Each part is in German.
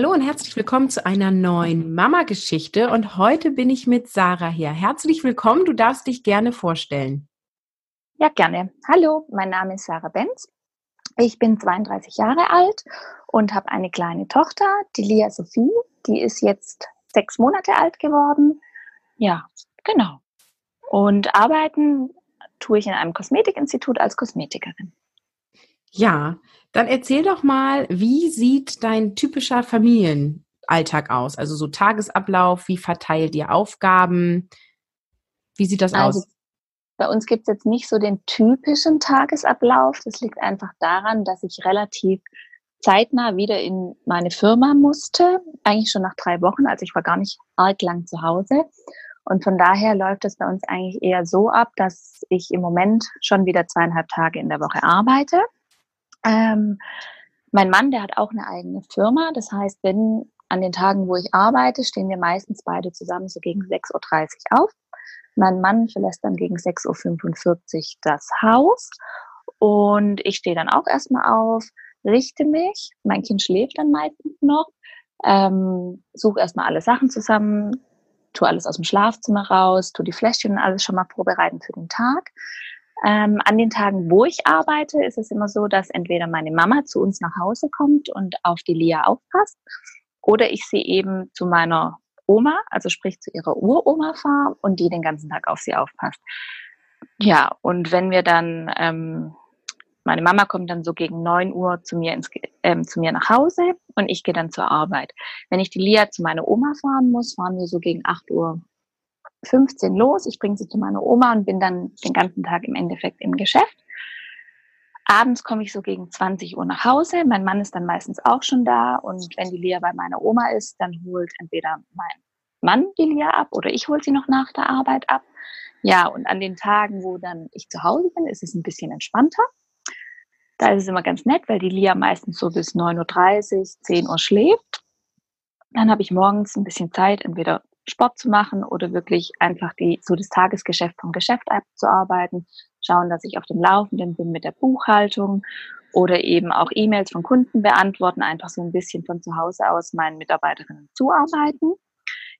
Hallo und herzlich willkommen zu einer neuen Mama-Geschichte. Und heute bin ich mit Sarah hier. Herzlich willkommen, du darfst dich gerne vorstellen. Ja, gerne. Hallo, mein Name ist Sarah Benz. Ich bin 32 Jahre alt und habe eine kleine Tochter, die Lia Sophie. Die ist jetzt sechs Monate alt geworden. Ja, genau. Und arbeiten tue ich in einem Kosmetikinstitut als Kosmetikerin. Ja, dann erzähl doch mal, wie sieht dein typischer Familienalltag aus? Also so Tagesablauf, wie verteilt ihr Aufgaben? Wie sieht das also, aus? Bei uns gibt es jetzt nicht so den typischen Tagesablauf. Das liegt einfach daran, dass ich relativ zeitnah wieder in meine Firma musste. Eigentlich schon nach drei Wochen, also ich war gar nicht arg lang zu Hause. Und von daher läuft es bei uns eigentlich eher so ab, dass ich im Moment schon wieder zweieinhalb Tage in der Woche arbeite. Ähm, mein Mann, der hat auch eine eigene Firma. Das heißt, wenn an den Tagen, wo ich arbeite, stehen wir meistens beide zusammen so gegen 6.30 Uhr auf. Mein Mann verlässt dann gegen 6.45 Uhr das Haus und ich stehe dann auch erstmal auf, richte mich. Mein Kind schläft dann meistens noch, ähm, suche erstmal alle Sachen zusammen, tue alles aus dem Schlafzimmer raus, tue die Fläschchen und alles schon mal vorbereiten für den Tag. Ähm, an den Tagen, wo ich arbeite, ist es immer so, dass entweder meine Mama zu uns nach Hause kommt und auf die Lia aufpasst oder ich sie eben zu meiner Oma, also sprich zu ihrer Uroma fahre und die den ganzen Tag auf sie aufpasst. Ja, und wenn wir dann, ähm, meine Mama kommt dann so gegen neun Uhr zu mir, ins, ähm, zu mir nach Hause und ich gehe dann zur Arbeit. Wenn ich die Lia zu meiner Oma fahren muss, fahren wir so gegen acht Uhr 15 los. Ich bringe sie zu meiner Oma und bin dann den ganzen Tag im Endeffekt im Geschäft. Abends komme ich so gegen 20 Uhr nach Hause. Mein Mann ist dann meistens auch schon da. Und wenn die Lia bei meiner Oma ist, dann holt entweder mein Mann die Lia ab oder ich hole sie noch nach der Arbeit ab. Ja, und an den Tagen, wo dann ich zu Hause bin, ist es ein bisschen entspannter. Da ist es immer ganz nett, weil die Lia meistens so bis 9.30 Uhr, 10 Uhr schläft. Dann habe ich morgens ein bisschen Zeit, entweder Sport zu machen oder wirklich einfach die, so das Tagesgeschäft vom Geschäft abzuarbeiten, schauen, dass ich auf dem Laufenden bin mit der Buchhaltung oder eben auch E-Mails von Kunden beantworten, einfach so ein bisschen von zu Hause aus meinen Mitarbeiterinnen zuarbeiten.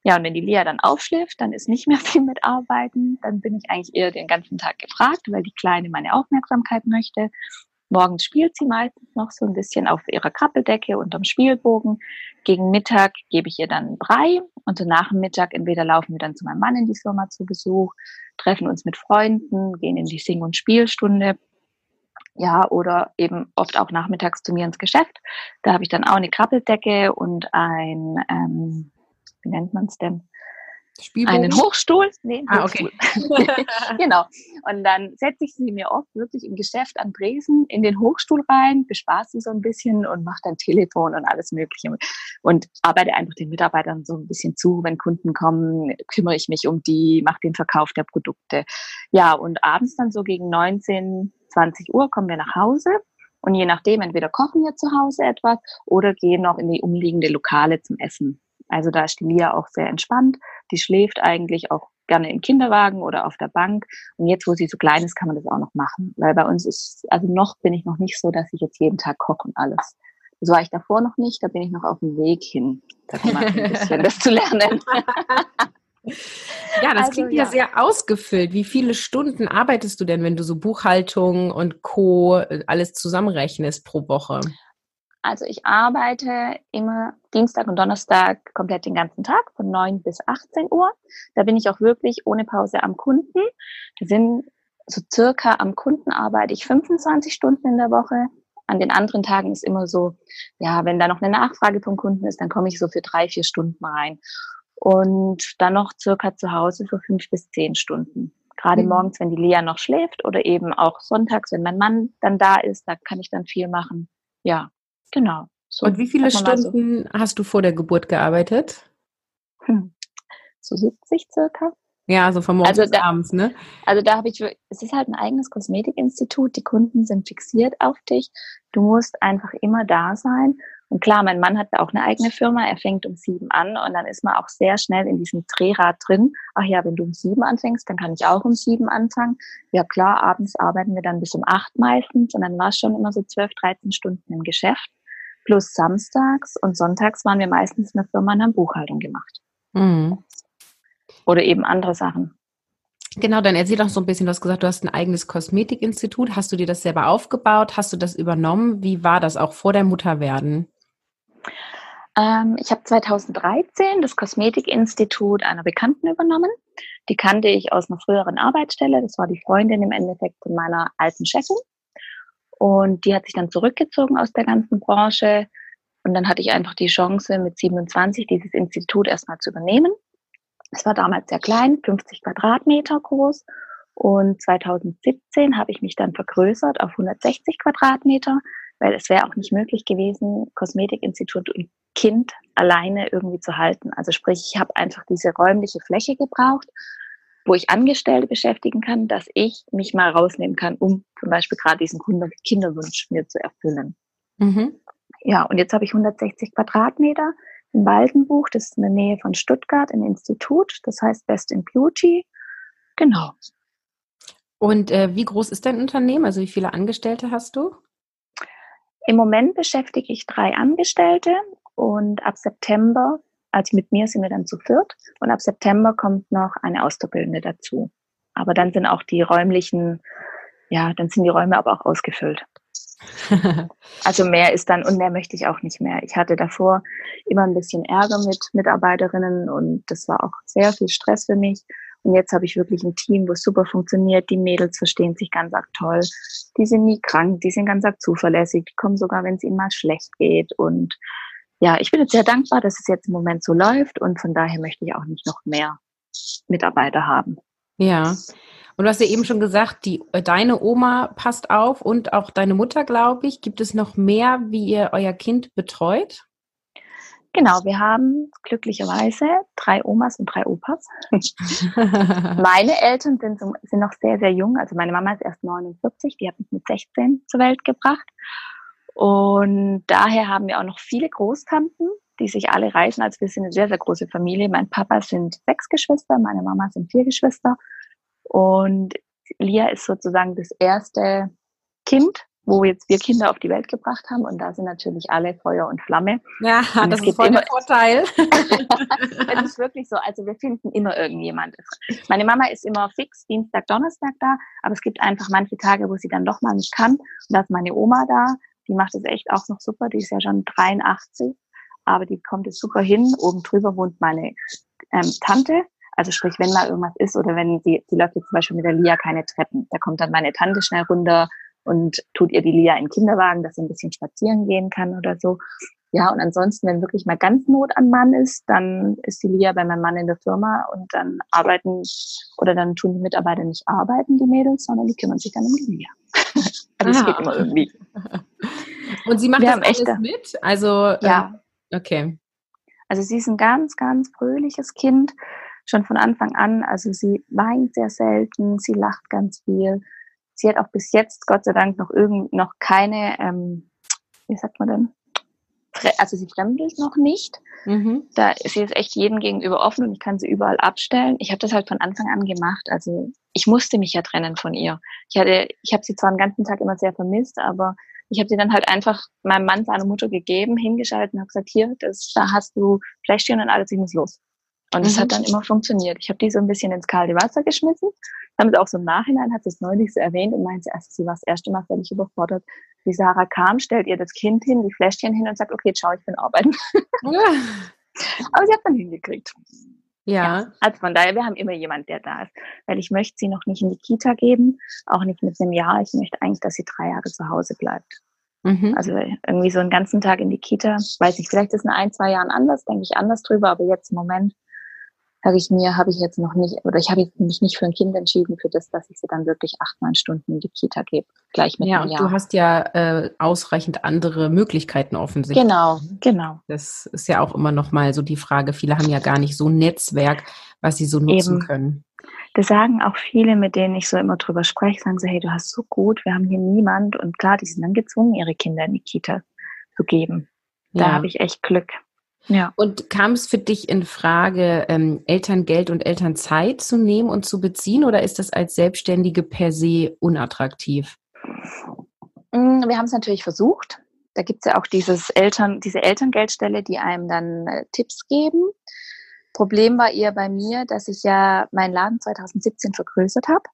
Ja, und wenn die Lia dann aufschläft, dann ist nicht mehr viel mit Arbeiten. Dann bin ich eigentlich eher den ganzen Tag gefragt, weil die Kleine meine Aufmerksamkeit möchte. Morgens spielt sie meistens noch so ein bisschen auf ihrer Krabbeldecke unterm Spielbogen. Gegen Mittag gebe ich ihr dann Brei und so nach dem Mittag entweder laufen wir dann zu meinem Mann in die Firma zu Besuch, treffen uns mit Freunden, gehen in die Sing- und Spielstunde. Ja, oder eben oft auch nachmittags zu mir ins Geschäft. Da habe ich dann auch eine Krabbeldecke und ein, ähm, wie nennt man es denn? Spielbogen? Einen Hochstuhl? Nee, einen ah, Hochstuhl. Okay. genau. Und dann setze ich sie mir oft wirklich im Geschäft an Dresden in den Hochstuhl rein, bespaß sie so ein bisschen und mache dann Telefon und alles Mögliche und arbeite einfach den Mitarbeitern so ein bisschen zu. Wenn Kunden kommen, kümmere ich mich um die, mache den Verkauf der Produkte. Ja, und abends dann so gegen 19, 20 Uhr kommen wir nach Hause. Und je nachdem, entweder kochen wir zu Hause etwas oder gehen noch in die umliegende Lokale zum Essen. Also da ist die Lia auch sehr entspannt. Die schläft eigentlich auch gerne im Kinderwagen oder auf der Bank. Und jetzt, wo sie so klein ist, kann man das auch noch machen. Weil bei uns ist, also noch bin ich noch nicht so, dass ich jetzt jeden Tag koche und alles. Das war ich davor noch nicht, da bin ich noch auf dem Weg hin, ein bisschen das zu lernen. Ja, das also, klingt ja, ja sehr ausgefüllt. Wie viele Stunden arbeitest du denn, wenn du so Buchhaltung und Co. Alles zusammenrechnest pro Woche? Also ich arbeite immer Dienstag und Donnerstag komplett den ganzen Tag von 9 bis 18 Uhr. Da bin ich auch wirklich ohne Pause am Kunden. Da sind so circa am Kunden arbeite ich 25 Stunden in der Woche. An den anderen Tagen ist immer so, ja, wenn da noch eine Nachfrage vom Kunden ist, dann komme ich so für drei, vier Stunden rein. Und dann noch circa zu Hause für fünf bis zehn Stunden. Gerade mhm. morgens, wenn die Lea noch schläft oder eben auch sonntags, wenn mein Mann dann da ist, da kann ich dann viel machen. Ja, Genau. So, Und wie viele Stunden so. hast du vor der Geburt gearbeitet? Hm. So 70 circa. Ja, also von morgens also da, bis abends, ne? Also da habe ich, es ist halt ein eigenes Kosmetikinstitut, die Kunden sind fixiert auf dich. Du musst einfach immer da sein. Und klar, mein Mann hat auch eine eigene Firma, er fängt um sieben an und dann ist man auch sehr schnell in diesem Drehrad drin. Ach ja, wenn du um sieben anfängst, dann kann ich auch um sieben anfangen. Ja klar, abends arbeiten wir dann bis um acht meistens und dann war es schon immer so zwölf, dreizehn Stunden im Geschäft Plus samstags und sonntags waren wir meistens in der Firma und haben Buchhaltung gemacht. Mhm. Oder eben andere Sachen. Genau, dann erzähl doch so ein bisschen, du hast gesagt, du hast ein eigenes Kosmetikinstitut. Hast du dir das selber aufgebaut? Hast du das übernommen? Wie war das auch vor der Mutterwerden? Ähm, ich habe 2013 das Kosmetikinstitut einer Bekannten übernommen. Die kannte ich aus einer früheren Arbeitsstelle. Das war die Freundin im Endeffekt von meiner alten Chefin. Und die hat sich dann zurückgezogen aus der ganzen Branche. Und dann hatte ich einfach die Chance, mit 27 dieses Institut erstmal zu übernehmen. Es war damals sehr klein, 50 Quadratmeter groß. Und 2017 habe ich mich dann vergrößert auf 160 Quadratmeter, weil es wäre auch nicht möglich gewesen, Kosmetikinstitut und Kind alleine irgendwie zu halten. Also sprich, ich habe einfach diese räumliche Fläche gebraucht, wo ich Angestellte beschäftigen kann, dass ich mich mal rausnehmen kann, um zum Beispiel gerade diesen Kinderwunsch mir zu erfüllen. Mhm. Ja, und jetzt habe ich 160 Quadratmeter in Waldenbuch, das ist in der Nähe von Stuttgart, ein Institut, das heißt Best in Beauty. Genau. Und äh, wie groß ist dein Unternehmen? Also wie viele Angestellte hast du? Im Moment beschäftige ich drei Angestellte und ab September, also mit mir sind wir dann zu viert und ab September kommt noch eine Auszubildende dazu. Aber dann sind auch die räumlichen, ja, dann sind die Räume aber auch ausgefüllt. also mehr ist dann und mehr möchte ich auch nicht mehr. Ich hatte davor immer ein bisschen Ärger mit Mitarbeiterinnen und das war auch sehr viel Stress für mich. Und jetzt habe ich wirklich ein Team, wo es super funktioniert. Die Mädels verstehen sich ganz arg toll. Die sind nie krank, die sind ganz arg zuverlässig, die kommen sogar, wenn es ihnen mal schlecht geht. Und ja, ich bin jetzt sehr dankbar, dass es jetzt im Moment so läuft und von daher möchte ich auch nicht noch mehr Mitarbeiter haben. Ja. Und du hast ja eben schon gesagt, die, äh, deine Oma passt auf und auch deine Mutter, glaube ich. Gibt es noch mehr, wie ihr euer Kind betreut? Genau, wir haben glücklicherweise drei Omas und drei Opas. meine Eltern sind, sind noch sehr, sehr jung. Also meine Mama ist erst 49, die hat mich mit 16 zur Welt gebracht. Und daher haben wir auch noch viele Großtanten, die sich alle reisen. Also wir sind eine sehr, sehr große Familie. Mein Papa sind sechs Geschwister, meine Mama sind vier Geschwister. Und Lia ist sozusagen das erste Kind, wo jetzt wir Kinder auf die Welt gebracht haben. Und da sind natürlich alle Feuer und Flamme. Ja, und das ist voll der Vorteil. es ist wirklich so. Also wir finden immer irgendjemand. Meine Mama ist immer fix Dienstag, Donnerstag da, aber es gibt einfach manche Tage, wo sie dann doch mal nicht kann. Und da ist meine Oma da. Die macht es echt auch noch super. Die ist ja schon 83, aber die kommt es super hin. Oben drüber wohnt meine ähm, Tante also sprich, wenn mal irgendwas ist oder wenn sie, sie läuft jetzt zum Beispiel mit der Lia keine Treppen, da kommt dann meine Tante schnell runter und tut ihr die Lia in den Kinderwagen, dass sie ein bisschen spazieren gehen kann oder so. Ja, und ansonsten, wenn wirklich mal ganz Not an Mann ist, dann ist die Lia bei meinem Mann in der Firma und dann arbeiten oder dann tun die Mitarbeiter nicht arbeiten, die Mädels, sondern die kümmern sich dann um die Lia. also es geht immer irgendwie. Und sie macht Wir das alles echt mit? Also ja. Äh, okay. Also sie ist ein ganz, ganz fröhliches Kind schon von Anfang an. Also sie weint sehr selten, sie lacht ganz viel. Sie hat auch bis jetzt, Gott sei Dank, noch irgend noch keine, ähm, wie sagt man denn? Also sie fremdelt noch nicht. Mhm. Da sie ist echt jedem gegenüber offen und ich kann sie überall abstellen. Ich habe das halt von Anfang an gemacht. Also ich musste mich ja trennen von ihr. Ich hatte, ich habe sie zwar den ganzen Tag immer sehr vermisst, aber ich habe sie dann halt einfach meinem Mann, seiner Mutter gegeben, hingeschaltet und habe gesagt, hier, das, da hast du Fläschchen und alles, ich muss los. Und es mhm. hat dann immer funktioniert. Ich habe die so ein bisschen ins kalte Wasser geschmissen. Damit auch so im Nachhinein hat sie es neulich so erwähnt und meinte, erst sie war das erste Mal völlig überfordert. Die Sarah kam, stellt ihr das Kind hin, die Fläschchen hin und sagt, okay, schau, ich bin arbeiten. Ja. Aber sie hat dann hingekriegt. Ja. ja. Also von daher, wir haben immer jemand, der da ist. Weil ich möchte sie noch nicht in die Kita geben, auch nicht mit einem Jahr. Ich möchte eigentlich, dass sie drei Jahre zu Hause bleibt. Mhm. Also irgendwie so einen ganzen Tag in die Kita. Weiß nicht, vielleicht ist in ein, zwei Jahren anders, denke ich anders drüber, aber jetzt im Moment sage ich mir, habe ich jetzt noch nicht, oder ich habe mich nicht für ein Kind entschieden, für das, dass ich sie dann wirklich acht, neun Stunden in die Kita gebe, gleich mit Ja, und Jahr. du hast ja äh, ausreichend andere Möglichkeiten offensichtlich. Genau, genau. Das ist ja auch immer noch mal so die Frage, viele haben ja gar nicht so ein Netzwerk, was sie so nutzen Eben. können. Das sagen auch viele, mit denen ich so immer drüber spreche, sagen so, hey, du hast so gut, wir haben hier niemand. Und klar, die sind dann gezwungen, ihre Kinder in die Kita zu geben. Da ja. habe ich echt Glück. Ja. Und kam es für dich in Frage, ähm, Elterngeld und Elternzeit zu nehmen und zu beziehen oder ist das als Selbstständige per se unattraktiv? Mm, wir haben es natürlich versucht. Da gibt es ja auch dieses Eltern, diese Elterngeldstelle, die einem dann äh, Tipps geben. Problem war eher bei mir, dass ich ja meinen Laden 2017 vergrößert habe.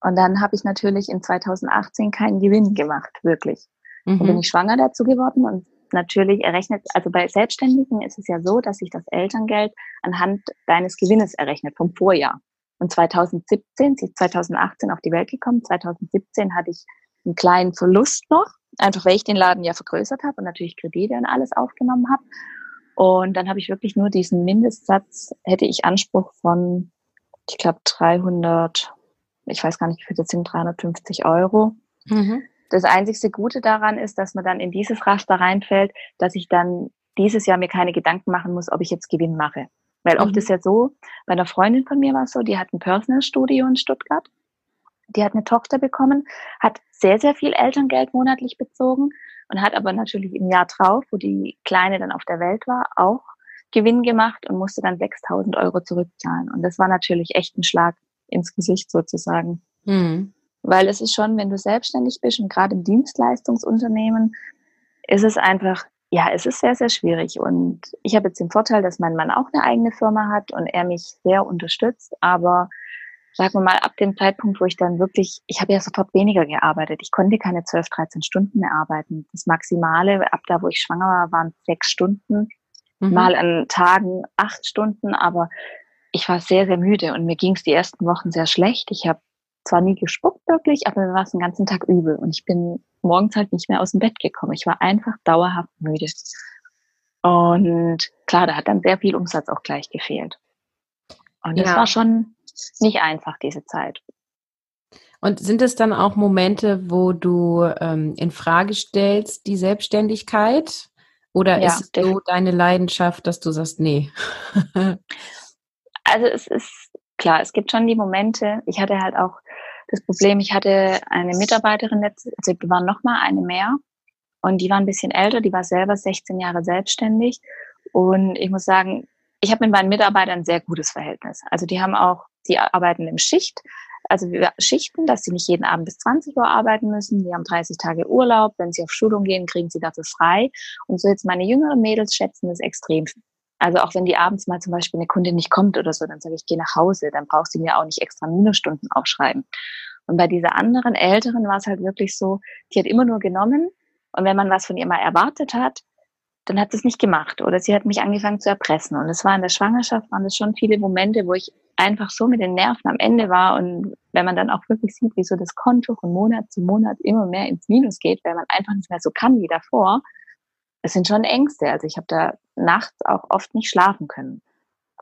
Und dann habe ich natürlich in 2018 keinen Gewinn gemacht, wirklich. Mhm. Dann bin ich schwanger dazu geworden und natürlich errechnet, also bei Selbstständigen ist es ja so, dass sich das Elterngeld anhand deines Gewinnes errechnet vom Vorjahr. Und 2017, sie ist 2018 auf die Welt gekommen, 2017 hatte ich einen kleinen Verlust noch, einfach weil ich den Laden ja vergrößert habe und natürlich Kredite und alles aufgenommen habe. Und dann habe ich wirklich nur diesen Mindestsatz, hätte ich Anspruch von, ich glaube, 300, ich weiß gar nicht, wie viel das sind, 350 Euro. Mhm. Das einzigste Gute daran ist, dass man dann in dieses Raster reinfällt, dass ich dann dieses Jahr mir keine Gedanken machen muss, ob ich jetzt Gewinn mache. Weil oft mhm. ist ja so, bei einer Freundin von mir war es so, die hat ein Personal Studio in Stuttgart. Die hat eine Tochter bekommen, hat sehr, sehr viel Elterngeld monatlich bezogen und hat aber natürlich im Jahr drauf, wo die Kleine dann auf der Welt war, auch Gewinn gemacht und musste dann 6000 Euro zurückzahlen. Und das war natürlich echt ein Schlag ins Gesicht sozusagen. Mhm. Weil es ist schon, wenn du selbstständig bist und gerade im Dienstleistungsunternehmen, ist es einfach, ja, es ist sehr, sehr schwierig. Und ich habe jetzt den Vorteil, dass mein Mann auch eine eigene Firma hat und er mich sehr unterstützt. Aber sagen wir mal, ab dem Zeitpunkt, wo ich dann wirklich, ich habe ja sofort weniger gearbeitet. Ich konnte keine 12, 13 Stunden mehr arbeiten. Das Maximale, ab da, wo ich schwanger war, waren sechs Stunden. Mhm. Mal an Tagen acht Stunden, aber ich war sehr, sehr müde und mir ging es die ersten Wochen sehr schlecht. Ich habe zwar nie gespuckt wirklich, aber mir war es den ganzen Tag übel und ich bin morgens halt nicht mehr aus dem Bett gekommen. Ich war einfach dauerhaft müde. Und klar, da hat dann sehr viel Umsatz auch gleich gefehlt. Und das ja. war schon nicht einfach, diese Zeit. Und sind es dann auch Momente, wo du ähm, in Frage stellst, die Selbstständigkeit? Oder ja, ist es so deine Leidenschaft, dass du sagst, nee? also es ist klar, es gibt schon die Momente. Ich hatte halt auch das Problem, ich hatte eine Mitarbeiterin, also wir waren noch mal eine mehr und die war ein bisschen älter, die war selber 16 Jahre selbstständig und ich muss sagen, ich habe mit meinen Mitarbeitern ein sehr gutes Verhältnis. Also die haben auch, die arbeiten im Schicht, also wir schichten, dass sie nicht jeden Abend bis 20 Uhr arbeiten müssen. Die haben 30 Tage Urlaub. Wenn sie auf Schulung gehen, kriegen sie dafür frei. Und so jetzt meine jüngeren Mädels schätzen das extrem also auch wenn die abends mal zum Beispiel eine Kundin nicht kommt oder so, dann sage ich, geh nach Hause, dann brauchst du mir auch nicht extra Minusstunden aufschreiben. Und bei dieser anderen Älteren war es halt wirklich so, die hat immer nur genommen und wenn man was von ihr mal erwartet hat, dann hat sie es nicht gemacht oder sie hat mich angefangen zu erpressen. Und es war in der Schwangerschaft, waren es schon viele Momente, wo ich einfach so mit den Nerven am Ende war und wenn man dann auch wirklich sieht, wie so das Konto von Monat zu Monat immer mehr ins Minus geht, weil man einfach nicht mehr so kann wie davor, es sind schon Ängste. Also ich habe da nachts auch oft nicht schlafen können.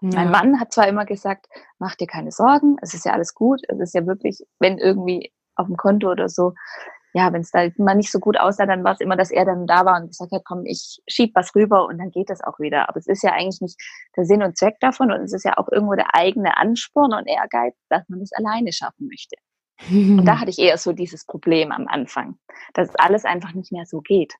Ja. Mein Mann hat zwar immer gesagt, mach dir keine Sorgen, es ist ja alles gut. Es ist ja wirklich, wenn irgendwie auf dem Konto oder so, ja, wenn es da mal nicht so gut aussah, dann war es immer, dass er dann da war und gesagt hat, komm, ich schieb was rüber und dann geht das auch wieder. Aber es ist ja eigentlich nicht der Sinn und Zweck davon und es ist ja auch irgendwo der eigene Ansporn und Ehrgeiz, dass man das alleine schaffen möchte. und da hatte ich eher so dieses Problem am Anfang, dass alles einfach nicht mehr so geht.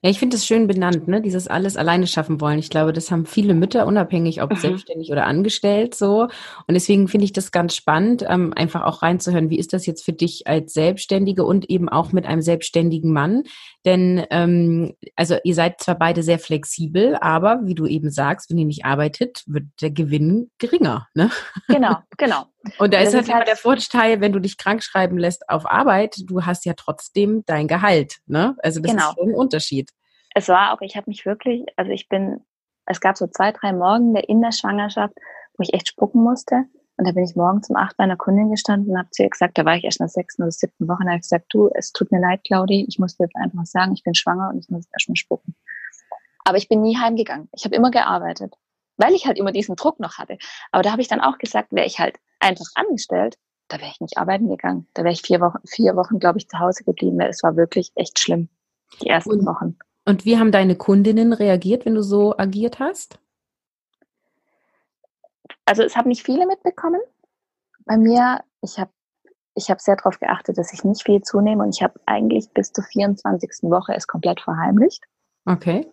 Ja, ich finde es schön benannt, ne? Dieses alles alleine schaffen wollen. Ich glaube, das haben viele Mütter, unabhängig ob mhm. selbstständig oder angestellt, so. Und deswegen finde ich das ganz spannend, ähm, einfach auch reinzuhören, wie ist das jetzt für dich als Selbstständige und eben auch mit einem selbstständigen Mann? Denn ähm, also ihr seid zwar beide sehr flexibel, aber wie du eben sagst, wenn ihr nicht arbeitet, wird der Gewinn geringer, ne? Genau, genau. Und da ist halt immer der Vorteil, wenn du dich krank schreiben lässt auf Arbeit, du hast ja trotzdem dein Gehalt, ne? Also das genau. ist schon ein Unterschied es war auch, ich habe mich wirklich, also ich bin, es gab so zwei, drei Morgen in der Schwangerschaft, wo ich echt spucken musste. Und da bin ich morgens um acht bei einer Kundin gestanden und habe zu ihr gesagt, da war ich erst in der sechsten oder siebten Woche, und habe gesagt, du, es tut mir leid, Claudi, ich musste jetzt einfach sagen, ich bin schwanger und ich muss erst mal spucken. Aber ich bin nie heimgegangen. Ich habe immer gearbeitet, weil ich halt immer diesen Druck noch hatte. Aber da habe ich dann auch gesagt, wäre ich halt einfach angestellt, da wäre ich nicht arbeiten gegangen. Da wäre ich vier Wochen, vier Wochen, glaube ich, zu Hause geblieben. Es war wirklich echt schlimm, die ersten und, Wochen. Und wie haben deine Kundinnen reagiert, wenn du so agiert hast? Also es haben nicht viele mitbekommen. Bei mir, ich habe ich hab sehr darauf geachtet, dass ich nicht viel zunehme und ich habe eigentlich bis zur 24. Woche es komplett verheimlicht. Okay.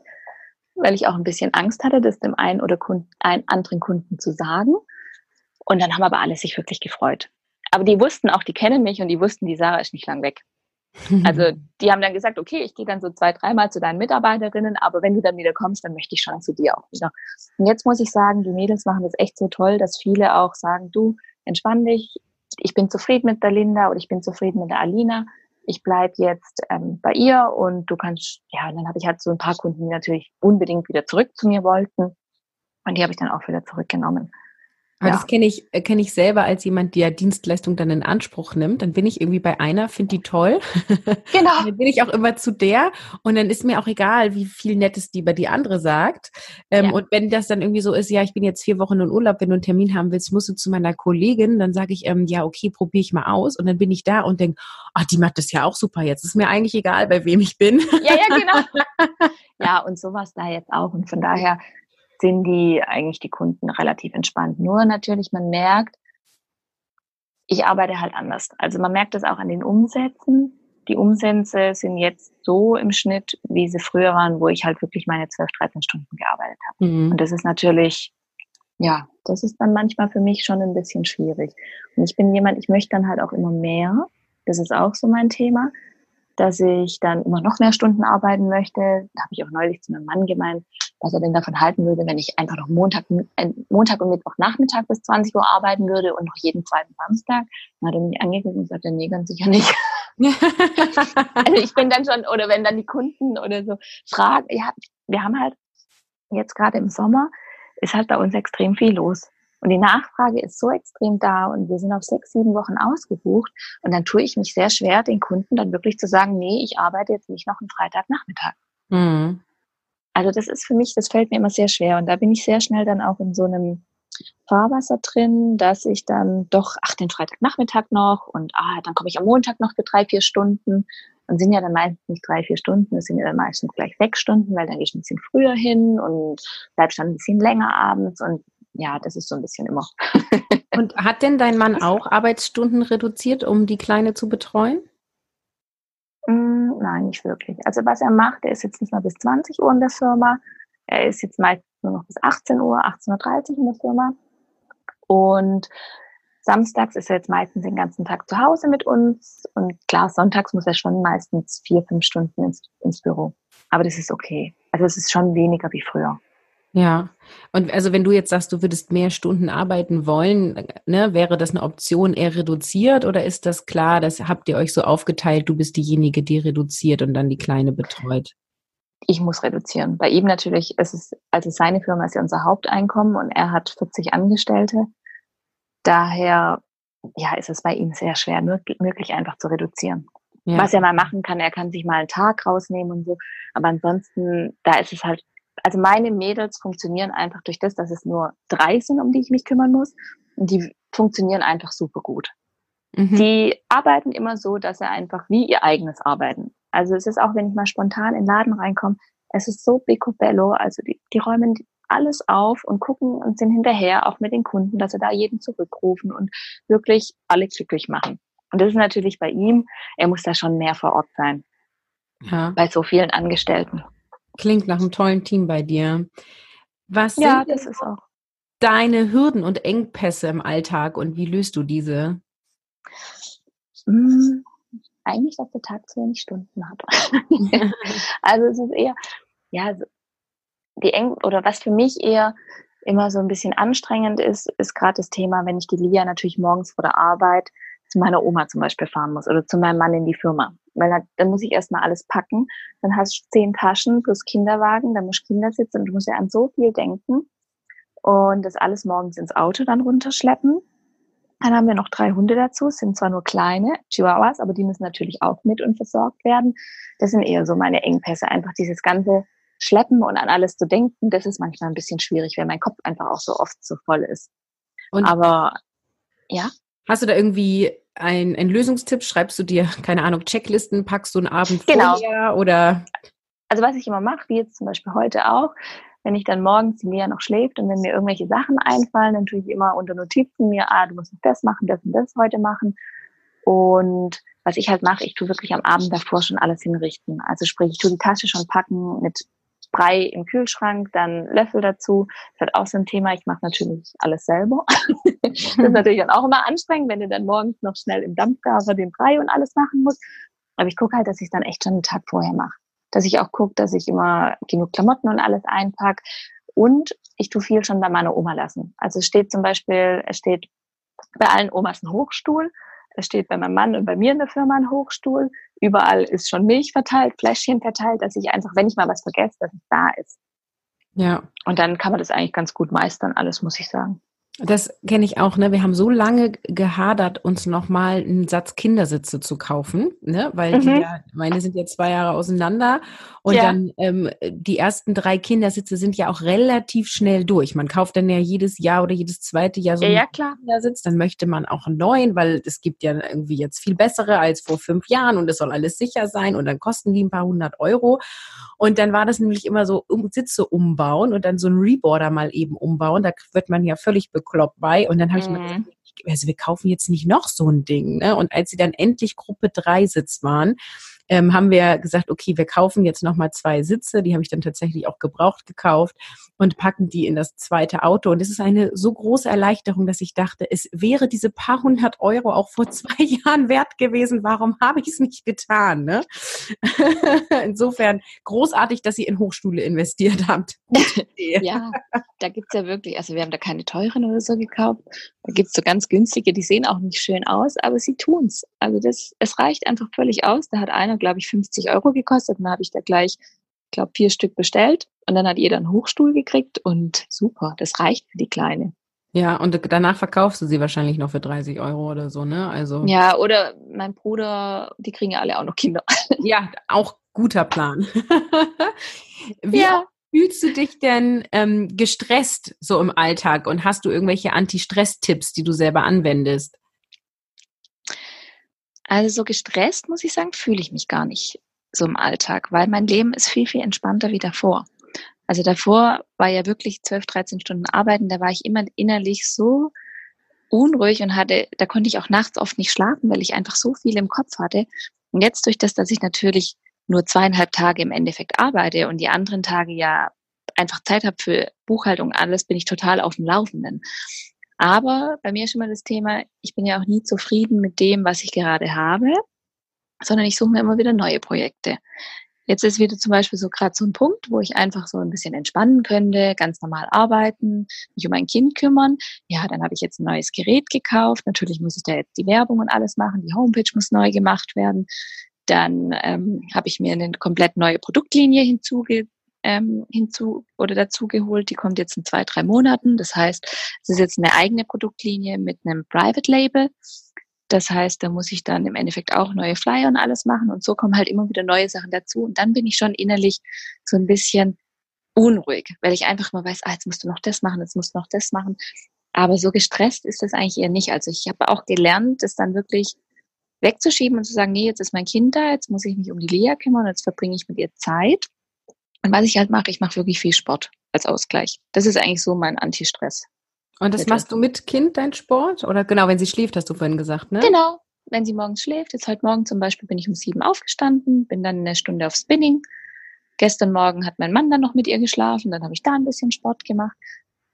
Weil ich auch ein bisschen Angst hatte, das dem einen oder Kunden, einen anderen Kunden zu sagen. Und dann haben aber alle sich wirklich gefreut. Aber die wussten auch, die kennen mich und die wussten, die Sarah ist nicht lang weg. Also die haben dann gesagt, okay, ich gehe dann so zwei, dreimal zu deinen Mitarbeiterinnen, aber wenn du dann wieder kommst, dann möchte ich schon zu dir auch wieder. Und jetzt muss ich sagen, die Mädels machen das echt so toll, dass viele auch sagen, du, entspann dich, ich bin zufrieden mit der Linda oder ich bin zufrieden mit der Alina. Ich bleib jetzt ähm, bei ihr und du kannst, ja, und dann habe ich halt so ein paar Kunden, die natürlich unbedingt wieder zurück zu mir wollten. Und die habe ich dann auch wieder zurückgenommen. Aber ja. das kenne ich, äh, kenne ich selber als jemand, der Dienstleistung dann in Anspruch nimmt. Dann bin ich irgendwie bei einer, finde die toll. Genau. dann bin ich auch immer zu der und dann ist mir auch egal, wie viel Nettes die über die andere sagt. Ähm, ja. Und wenn das dann irgendwie so ist, ja, ich bin jetzt vier Wochen in Urlaub, wenn du einen Termin haben willst, musst du zu meiner Kollegin, dann sage ich, ähm, ja, okay, probiere ich mal aus. Und dann bin ich da und denke, ach, die macht das ja auch super jetzt. Ist mir eigentlich egal, bei wem ich bin. Ja, ja, genau. ja, und sowas da jetzt auch. Und von daher sind die eigentlich die Kunden relativ entspannt. Nur natürlich, man merkt, ich arbeite halt anders. Also man merkt das auch an den Umsätzen. Die Umsätze sind jetzt so im Schnitt, wie sie früher waren, wo ich halt wirklich meine 12, 13 Stunden gearbeitet habe. Mhm. Und das ist natürlich, ja, das ist dann manchmal für mich schon ein bisschen schwierig. Und ich bin jemand, ich möchte dann halt auch immer mehr. Das ist auch so mein Thema dass ich dann immer noch mehr Stunden arbeiten möchte. Da habe ich auch neulich zu meinem Mann gemeint, was er denn davon halten würde, wenn ich einfach noch Montag, äh, Montag und Mittwochnachmittag bis 20 Uhr arbeiten würde und noch jeden zweiten Samstag. Dann hat er mich angeguckt und sagte, nee, ganz sicher nicht. also ich bin dann schon, oder wenn dann die Kunden oder so fragen, ja, wir haben halt jetzt gerade im Sommer, ist halt bei uns extrem viel los. Und die Nachfrage ist so extrem da und wir sind auf sechs, sieben Wochen ausgebucht. Und dann tue ich mich sehr schwer, den Kunden dann wirklich zu sagen, nee, ich arbeite jetzt nicht noch einen Freitagnachmittag. Mhm. Also das ist für mich, das fällt mir immer sehr schwer. Und da bin ich sehr schnell dann auch in so einem Fahrwasser drin, dass ich dann doch, ach, den Freitagnachmittag noch und ah, dann komme ich am Montag noch für drei, vier Stunden. Und sind ja dann meistens nicht drei, vier Stunden, es sind ja dann meistens gleich sechs Stunden, weil dann gehe ich ein bisschen früher hin und bleib dann ein bisschen länger abends. Und ja, das ist so ein bisschen immer. Und hat denn dein Mann auch Arbeitsstunden reduziert, um die Kleine zu betreuen? Mm, nein, nicht wirklich. Also was er macht, er ist jetzt nicht mal bis 20 Uhr in der Firma. Er ist jetzt meistens nur noch bis 18 Uhr, 18.30 Uhr in der Firma. Und samstags ist er jetzt meistens den ganzen Tag zu Hause mit uns. Und klar, sonntags muss er schon meistens vier, fünf Stunden ins, ins Büro. Aber das ist okay. Also es ist schon weniger wie früher. Ja, und also wenn du jetzt sagst, du würdest mehr Stunden arbeiten wollen, ne, wäre das eine Option eher reduziert oder ist das klar, das habt ihr euch so aufgeteilt, du bist diejenige, die reduziert und dann die Kleine betreut? Ich muss reduzieren. Bei ihm natürlich, ist es also seine Firma ist ja unser Haupteinkommen und er hat 40 Angestellte. Daher, ja, ist es bei ihm sehr schwer, möglich einfach zu reduzieren. Ja. Was er mal machen kann, er kann sich mal einen Tag rausnehmen und so. Aber ansonsten, da ist es halt also meine Mädels funktionieren einfach durch das, dass es nur drei sind, um die ich mich kümmern muss. Und die funktionieren einfach super gut. Mhm. Die arbeiten immer so, dass sie einfach wie ihr eigenes arbeiten. Also es ist auch, wenn ich mal spontan in den Laden reinkomme, es ist so picobello. Also die, die räumen alles auf und gucken und sind hinterher auch mit den Kunden, dass sie da jeden zurückrufen und wirklich alle glücklich machen. Und das ist natürlich bei ihm, er muss da schon mehr vor Ort sein. Ja. Bei so vielen Angestellten. Klingt nach einem tollen Team bei dir. Was ja, sind das ist auch. deine Hürden und Engpässe im Alltag und wie löst du diese? Hm, eigentlich, dass der Tag zu wenig Stunden hat. also es ist eher, ja, die Eng oder was für mich eher immer so ein bisschen anstrengend ist, ist gerade das Thema, wenn ich die Lia natürlich morgens vor der Arbeit zu meiner Oma zum Beispiel fahren muss oder zu meinem Mann in die Firma. Weil da, dann muss ich erstmal alles packen. Dann hast du zehn Taschen plus Kinderwagen, dann musst du Kindersitz und du musst ja an so viel denken. Und das alles morgens ins Auto dann runterschleppen. Dann haben wir noch drei Hunde dazu, es sind zwar nur kleine Chihuahuas, aber die müssen natürlich auch mit und versorgt werden. Das sind eher so meine Engpässe, einfach dieses ganze Schleppen und an alles zu denken, das ist manchmal ein bisschen schwierig, weil mein Kopf einfach auch so oft so voll ist. Und aber ja. Hast du da irgendwie ein, ein Lösungstipp? Schreibst du dir, keine Ahnung, Checklisten, packst du einen Abend genau. vorher oder? Also was ich immer mache, wie jetzt zum Beispiel heute auch, wenn ich dann morgens die Mia noch schläft und wenn mir irgendwelche Sachen einfallen, dann tue ich immer unter Notizen mir, ah, du musst das machen, das und das heute machen. Und was ich halt mache, ich tue wirklich am Abend davor schon alles hinrichten. Also sprich, ich tue die Tasche schon packen mit Brei im Kühlschrank, dann Löffel dazu. Das ist auch so ein Thema. Ich mache natürlich alles selber. das ist natürlich dann auch immer anstrengend, wenn du dann morgens noch schnell im Dampfgarer den Brei und alles machen musst. Aber ich gucke halt, dass ich dann echt schon einen Tag vorher mache. Dass ich auch gucke, dass ich immer genug Klamotten und alles einpack. Und ich tue viel schon bei meiner Oma lassen. Also es steht zum Beispiel, es steht bei allen Omas ein Hochstuhl. Es steht bei meinem Mann und bei mir in der Firma ein Hochstuhl. Überall ist schon Milch verteilt, Fläschchen verteilt, dass ich einfach, wenn ich mal was vergesse, dass es da ist. Ja. Und dann kann man das eigentlich ganz gut meistern, alles muss ich sagen. Das kenne ich auch, ne? Wir haben so lange gehadert, uns nochmal einen Satz Kindersitze zu kaufen, ne? Weil mhm. die ja, meine sind ja zwei Jahre auseinander und ja. dann ähm, die ersten drei Kindersitze sind ja auch relativ schnell durch. Man kauft dann ja jedes Jahr oder jedes zweite Jahr so einen ja, klar. Kindersitz, dann möchte man auch einen neuen, weil es gibt ja irgendwie jetzt viel bessere als vor fünf Jahren und es soll alles sicher sein und dann kosten die ein paar hundert Euro. Und dann war das nämlich immer so um, Sitze umbauen und dann so ein Reboarder mal eben umbauen. Da wird man ja völlig bekloppt bei. Und dann habe ich mhm. mir gedacht, also wir kaufen jetzt nicht noch so ein Ding. Ne? Und als sie dann endlich Gruppe 3 Sitz waren, ähm, haben wir gesagt, okay, wir kaufen jetzt nochmal zwei Sitze, die habe ich dann tatsächlich auch gebraucht gekauft und packen die in das zweite Auto. Und es ist eine so große Erleichterung, dass ich dachte, es wäre diese paar hundert Euro auch vor zwei Jahren wert gewesen. Warum habe ich es nicht getan? Ne? Insofern großartig, dass ihr in Hochschule investiert habt. ja, da gibt's ja wirklich, also wir haben da keine teuren oder so gekauft. Da gibt's so ganz günstige, die sehen auch nicht schön aus, aber sie tun's. Also das, es reicht einfach völlig aus. Da hat einer, glaube ich, 50 Euro gekostet. Und dann habe ich da gleich, glaube vier Stück bestellt. Und dann hat jeder einen Hochstuhl gekriegt und super, das reicht für die Kleine. Ja, und danach verkaufst du sie wahrscheinlich noch für 30 Euro oder so, ne? Also. Ja, oder mein Bruder, die kriegen ja alle auch noch Kinder. Ja, auch guter Plan. Wie ja. Fühlst du dich denn ähm, gestresst so im Alltag und hast du irgendwelche Anti-Stress-Tipps, die du selber anwendest? Also so gestresst, muss ich sagen, fühle ich mich gar nicht so im Alltag, weil mein Leben ist viel, viel entspannter wie davor. Also davor war ja wirklich 12, 13 Stunden arbeiten, da war ich immer innerlich so unruhig und hatte, da konnte ich auch nachts oft nicht schlafen, weil ich einfach so viel im Kopf hatte. Und jetzt durch das, dass ich natürlich nur zweieinhalb Tage im Endeffekt arbeite und die anderen Tage ja einfach Zeit habe für Buchhaltung, alles bin ich total auf dem Laufenden. Aber bei mir ist immer das Thema, ich bin ja auch nie zufrieden mit dem, was ich gerade habe, sondern ich suche mir immer wieder neue Projekte. Jetzt ist wieder zum Beispiel so gerade so ein Punkt, wo ich einfach so ein bisschen entspannen könnte, ganz normal arbeiten, mich um mein Kind kümmern. Ja, dann habe ich jetzt ein neues Gerät gekauft. Natürlich muss ich da jetzt die Werbung und alles machen. Die Homepage muss neu gemacht werden. Dann ähm, habe ich mir eine komplett neue Produktlinie hinzuge ähm, hinzu oder dazu geholt. Die kommt jetzt in zwei, drei Monaten. Das heißt, es ist jetzt eine eigene Produktlinie mit einem Private Label. Das heißt, da muss ich dann im Endeffekt auch neue Flyer und alles machen und so kommen halt immer wieder neue Sachen dazu und dann bin ich schon innerlich so ein bisschen unruhig, weil ich einfach mal weiß, ah, jetzt musst du noch das machen, jetzt musst du noch das machen. Aber so gestresst ist das eigentlich eher nicht. Also ich habe auch gelernt, das dann wirklich wegzuschieben und zu sagen, nee, jetzt ist mein Kind da, jetzt muss ich mich um die Lea kümmern, jetzt verbringe ich mit ihr Zeit. Und was ich halt mache, ich mache wirklich viel Sport als Ausgleich. Das ist eigentlich so mein Anti-Stress. Und das machst du mit Kind, dein Sport? Oder genau, wenn sie schläft, hast du vorhin gesagt, ne? Genau, wenn sie morgens schläft. Jetzt heute Morgen zum Beispiel bin ich um sieben aufgestanden, bin dann eine Stunde auf Spinning. Gestern Morgen hat mein Mann dann noch mit ihr geschlafen, dann habe ich da ein bisschen Sport gemacht.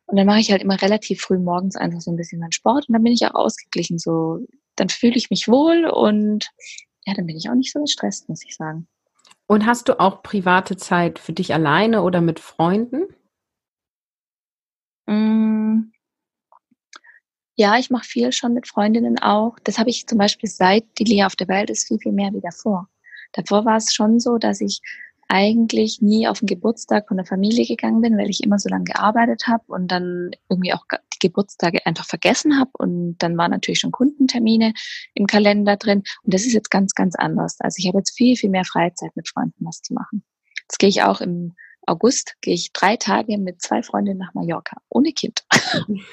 Und dann mache ich halt immer relativ früh morgens einfach so ein bisschen meinen Sport und dann bin ich auch ausgeglichen. So, dann fühle ich mich wohl und ja, dann bin ich auch nicht so gestresst, muss ich sagen. Und hast du auch private Zeit für dich alleine oder mit Freunden? Mm. Ja, ich mache viel schon mit Freundinnen auch. Das habe ich zum Beispiel seit die Lea auf der Welt ist viel, viel mehr wie davor. Davor war es schon so, dass ich eigentlich nie auf den Geburtstag von der Familie gegangen bin, weil ich immer so lange gearbeitet habe und dann irgendwie auch Geburtstage einfach vergessen habe und dann waren natürlich schon Kundentermine im Kalender drin und das ist jetzt ganz, ganz anders. Also ich habe jetzt viel, viel mehr Freizeit mit Freunden was zu machen. Jetzt gehe ich auch im August gehe ich drei Tage mit zwei Freundinnen nach Mallorca, ohne Kind.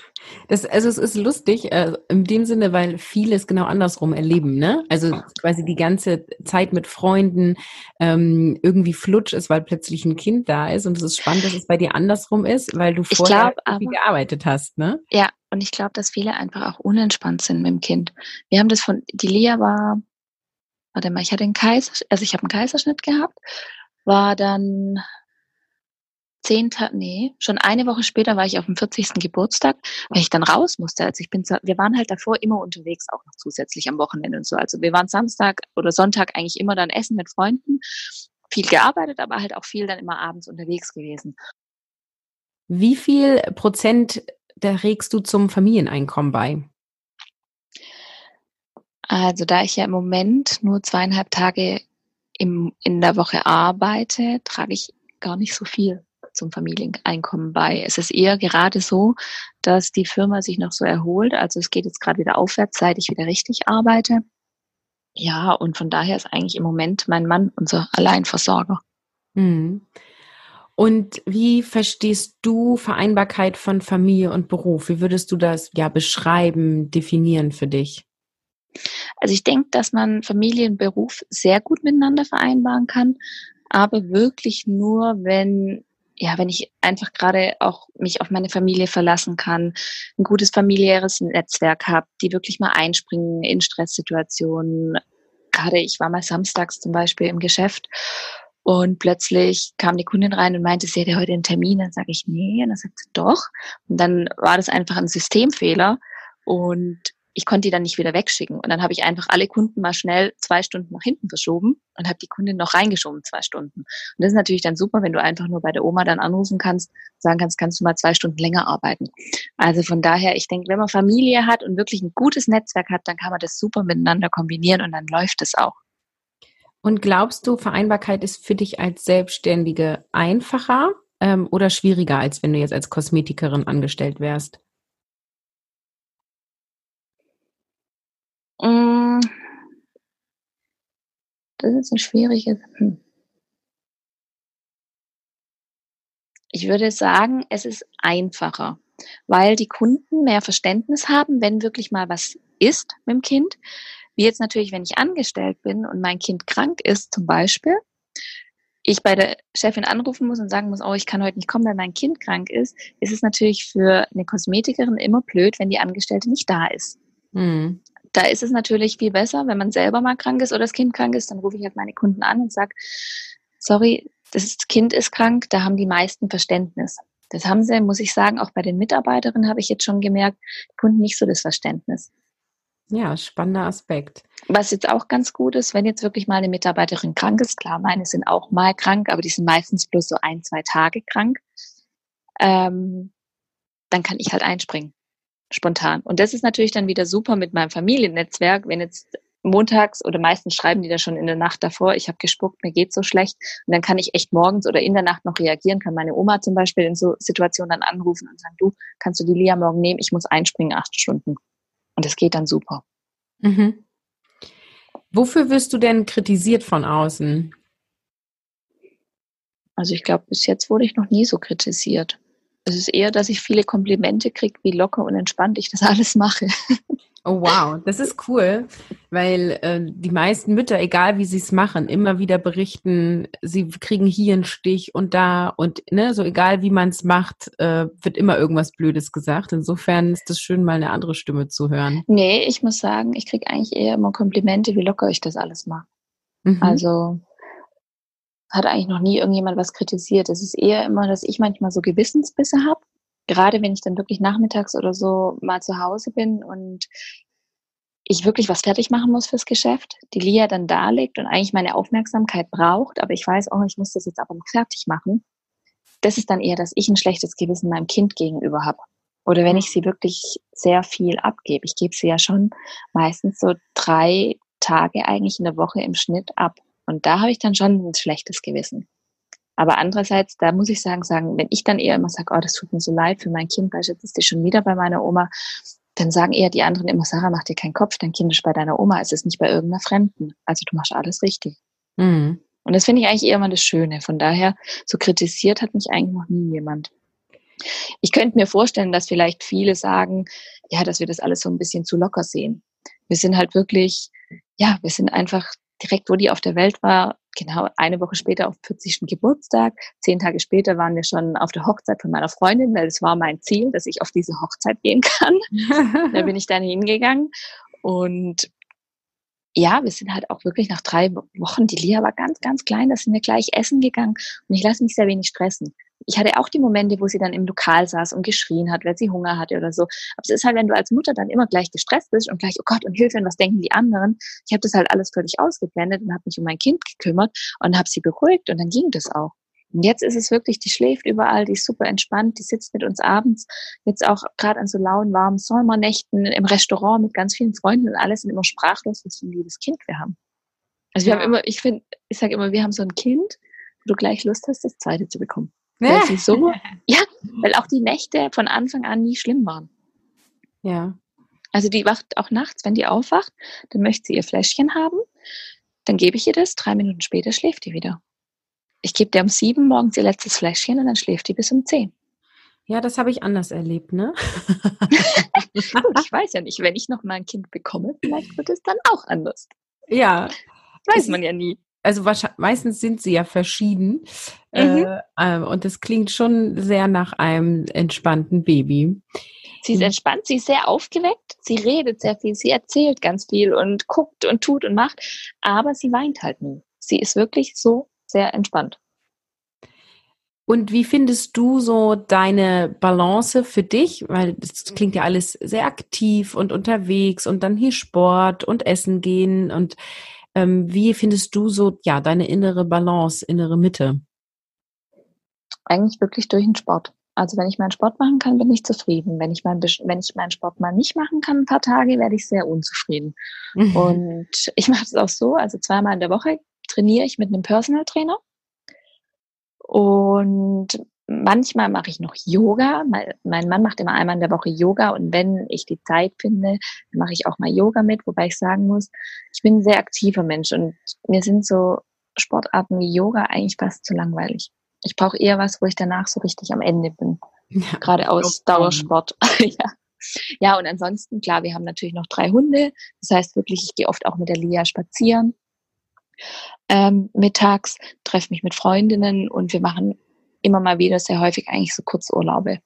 Das, also es ist lustig, äh, in dem Sinne, weil viele es genau andersrum erleben, ne? Also quasi die ganze Zeit mit Freunden ähm, irgendwie flutsch ist, weil plötzlich ein Kind da ist. Und es ist spannend, dass es bei dir andersrum ist, weil du vorher glaub, irgendwie gearbeitet hast, ne? Ja, und ich glaube, dass viele einfach auch unentspannt sind mit dem Kind. Wir haben das von, die Lea war, warte mal, ich hatte einen Kaiserschnitt, also ich habe einen Kaiserschnitt gehabt, war dann zehn Tage, nee, schon eine Woche später war ich auf dem 40. Geburtstag, weil ich dann raus musste. Also ich bin, wir waren halt davor immer unterwegs, auch noch zusätzlich am Wochenende und so. Also wir waren Samstag oder Sonntag eigentlich immer dann essen mit Freunden, viel gearbeitet, aber halt auch viel dann immer abends unterwegs gewesen. Wie viel Prozent da regst du zum Familieneinkommen bei? Also da ich ja im Moment nur zweieinhalb Tage im, in der Woche arbeite, trage ich gar nicht so viel zum Familieneinkommen bei. Es ist eher gerade so, dass die Firma sich noch so erholt. Also es geht jetzt gerade wieder aufwärts, seit ich wieder richtig arbeite. Ja, und von daher ist eigentlich im Moment mein Mann unser Alleinversorger. Mhm. Und wie verstehst du Vereinbarkeit von Familie und Beruf? Wie würdest du das ja beschreiben, definieren für dich? Also ich denke, dass man Familie und Beruf sehr gut miteinander vereinbaren kann, aber wirklich nur, wenn ja, wenn ich einfach gerade auch mich auf meine Familie verlassen kann, ein gutes familiäres Netzwerk habe, die wirklich mal einspringen in Stresssituationen. Gerade ich war mal samstags zum Beispiel im Geschäft und plötzlich kam die Kundin rein und meinte, sie hätte heute einen Termin. Dann sage ich, nee. Und dann sagt sie, doch. Und dann war das einfach ein Systemfehler. Und ich konnte die dann nicht wieder wegschicken. Und dann habe ich einfach alle Kunden mal schnell zwei Stunden nach hinten verschoben und habe die Kundin noch reingeschoben, zwei Stunden. Und das ist natürlich dann super, wenn du einfach nur bei der Oma dann anrufen kannst, sagen kannst, kannst du mal zwei Stunden länger arbeiten. Also von daher, ich denke, wenn man Familie hat und wirklich ein gutes Netzwerk hat, dann kann man das super miteinander kombinieren und dann läuft es auch. Und glaubst du, Vereinbarkeit ist für dich als Selbstständige einfacher ähm, oder schwieriger, als wenn du jetzt als Kosmetikerin angestellt wärst? Das ist ein schwieriges. Hm. Ich würde sagen, es ist einfacher, weil die Kunden mehr Verständnis haben, wenn wirklich mal was ist mit dem Kind. Wie jetzt natürlich, wenn ich angestellt bin und mein Kind krank ist zum Beispiel, ich bei der Chefin anrufen muss und sagen muss, oh, ich kann heute nicht kommen, weil mein Kind krank ist, ist es natürlich für eine Kosmetikerin immer blöd, wenn die Angestellte nicht da ist. Mhm. Da ist es natürlich viel besser, wenn man selber mal krank ist oder das Kind krank ist, dann rufe ich halt meine Kunden an und sage, sorry, das Kind ist krank, da haben die meisten Verständnis. Das haben sie, muss ich sagen, auch bei den Mitarbeiterinnen habe ich jetzt schon gemerkt, Kunden nicht so das Verständnis. Ja, spannender Aspekt. Was jetzt auch ganz gut ist, wenn jetzt wirklich mal eine Mitarbeiterin krank ist, klar, meine sind auch mal krank, aber die sind meistens bloß so ein, zwei Tage krank, ähm, dann kann ich halt einspringen, spontan. Und das ist natürlich dann wieder super mit meinem Familiennetzwerk, wenn jetzt montags oder meistens schreiben die da schon in der Nacht davor, ich habe gespuckt, mir geht so schlecht. Und dann kann ich echt morgens oder in der Nacht noch reagieren, kann meine Oma zum Beispiel in so Situationen dann anrufen und sagen, du, kannst du die Lia morgen nehmen, ich muss einspringen, acht Stunden. Und es geht dann super. Mhm. Wofür wirst du denn kritisiert von außen? Also ich glaube, bis jetzt wurde ich noch nie so kritisiert. Es ist eher, dass ich viele Komplimente kriege, wie locker und entspannt ich das alles mache. Oh wow, das ist cool, weil äh, die meisten Mütter, egal wie sie es machen, immer wieder berichten, sie kriegen hier einen Stich und da und ne, so egal wie man es macht, äh, wird immer irgendwas Blödes gesagt. Insofern ist es schön, mal eine andere Stimme zu hören. Nee, ich muss sagen, ich kriege eigentlich eher immer Komplimente, wie locker ich das alles mache. Mhm. Also hat eigentlich noch nie irgendjemand was kritisiert. Es ist eher immer, dass ich manchmal so Gewissensbisse habe gerade wenn ich dann wirklich nachmittags oder so mal zu Hause bin und ich wirklich was fertig machen muss fürs Geschäft, die Lia dann da liegt und eigentlich meine Aufmerksamkeit braucht, aber ich weiß, oh, ich muss das jetzt aber noch fertig machen. Das ist dann eher, dass ich ein schlechtes Gewissen meinem Kind gegenüber habe. Oder wenn ich sie wirklich sehr viel abgebe. Ich gebe sie ja schon meistens so drei Tage eigentlich in der Woche im Schnitt ab. Und da habe ich dann schon ein schlechtes Gewissen. Aber andererseits, da muss ich sagen, sagen, wenn ich dann eher immer sage, oh, das tut mir so leid für mein Kind, weil jetzt ist die schon wieder bei meiner Oma, dann sagen eher die anderen immer, Sarah, mach dir keinen Kopf, dein Kind ist bei deiner Oma, es ist nicht bei irgendeiner Fremden. Also du machst alles richtig. Mhm. Und das finde ich eigentlich eher mal das Schöne. Von daher, so kritisiert hat mich eigentlich noch nie jemand. Ich könnte mir vorstellen, dass vielleicht viele sagen, ja, dass wir das alles so ein bisschen zu locker sehen. Wir sind halt wirklich, ja, wir sind einfach direkt, wo die auf der Welt war, genau eine Woche später auf 40. Geburtstag. Zehn Tage später waren wir schon auf der Hochzeit von meiner Freundin, weil es war mein Ziel, dass ich auf diese Hochzeit gehen kann. da bin ich dann hingegangen und ja, wir sind halt auch wirklich nach drei Wochen, die Lia war ganz, ganz klein, da sind wir gleich essen gegangen und ich lasse mich sehr wenig stressen. Ich hatte auch die Momente, wo sie dann im Lokal saß und geschrien hat, weil sie Hunger hatte oder so. Aber es ist halt, wenn du als Mutter dann immer gleich gestresst bist und gleich, oh Gott, und Hilfe, und was denken die anderen? Ich habe das halt alles völlig ausgeblendet und habe mich um mein Kind gekümmert und habe sie beruhigt und dann ging das auch. Und jetzt ist es wirklich, die schläft überall, die ist super entspannt, die sitzt mit uns abends, jetzt auch gerade an so lauen, warmen Sommernächten im Restaurant mit ganz vielen Freunden und alles sind immer sprachlos, was für ein liebes Kind wir haben. Also wir ja. haben immer, ich finde, ich sage immer, wir haben so ein Kind, wo du gleich Lust hast, das zweite zu bekommen. Weil sie so, ja, weil auch die Nächte von Anfang an nie schlimm waren. Ja. Also die wacht auch nachts, wenn die aufwacht, dann möchte sie ihr Fläschchen haben. Dann gebe ich ihr das, drei Minuten später schläft die wieder. Ich gebe dir um sieben morgens ihr letztes Fläschchen und dann schläft die bis um zehn. Ja, das habe ich anders erlebt, ne? ich weiß ja nicht, wenn ich noch mal ein Kind bekomme, vielleicht wird es dann auch anders. Ja. Weiß man ja nie. Also meistens sind sie ja verschieden. Mhm. Äh, und es klingt schon sehr nach einem entspannten Baby. Sie ist entspannt, sie ist sehr aufgeweckt, sie redet sehr viel, sie erzählt ganz viel und guckt und tut und macht, aber sie weint halt nie. Sie ist wirklich so sehr entspannt. Und wie findest du so deine Balance für dich? Weil das klingt ja alles sehr aktiv und unterwegs und dann hier Sport und Essen gehen. Und ähm, wie findest du so, ja, deine innere Balance, innere Mitte? Eigentlich wirklich durch den Sport. Also wenn ich meinen Sport machen kann, bin ich zufrieden. Wenn ich, mein, wenn ich meinen Sport mal nicht machen kann, ein paar Tage, werde ich sehr unzufrieden. Mhm. Und ich mache es auch so, also zweimal in der Woche trainiere ich mit einem Personal Trainer. Und manchmal mache ich noch Yoga. Mein Mann macht immer einmal in der Woche Yoga und wenn ich die Zeit finde, dann mache ich auch mal Yoga mit, wobei ich sagen muss, ich bin ein sehr aktiver Mensch und mir sind so Sportarten wie Yoga eigentlich fast zu langweilig. Ich brauche eher was, wo ich danach so richtig am Ende bin. Ja, Gerade aus Dauersport. ja. ja, und ansonsten, klar, wir haben natürlich noch drei Hunde. Das heißt wirklich, ich gehe oft auch mit der Lia spazieren ähm, mittags, treffe mich mit Freundinnen und wir machen immer mal wieder sehr häufig eigentlich so Kurzurlaube.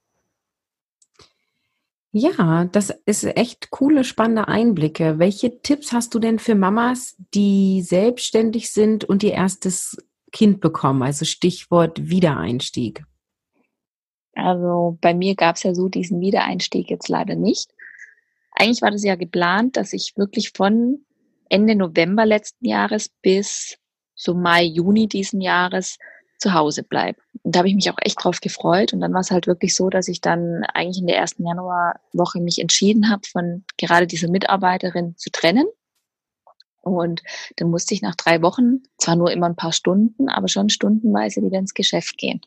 Ja, das ist echt coole, spannende Einblicke. Welche Tipps hast du denn für Mamas, die selbstständig sind und ihr erstes Kind bekommen? Also Stichwort Wiedereinstieg. Also bei mir gab es ja so diesen Wiedereinstieg jetzt leider nicht. Eigentlich war das ja geplant, dass ich wirklich von Ende November letzten Jahres bis so Mai, Juni diesen Jahres zu Hause bleibe. Und da habe ich mich auch echt drauf gefreut. Und dann war es halt wirklich so, dass ich dann eigentlich in der ersten Januarwoche mich entschieden habe, von gerade dieser Mitarbeiterin zu trennen. Und dann musste ich nach drei Wochen, zwar nur immer ein paar Stunden, aber schon stundenweise wieder ins Geschäft gehen.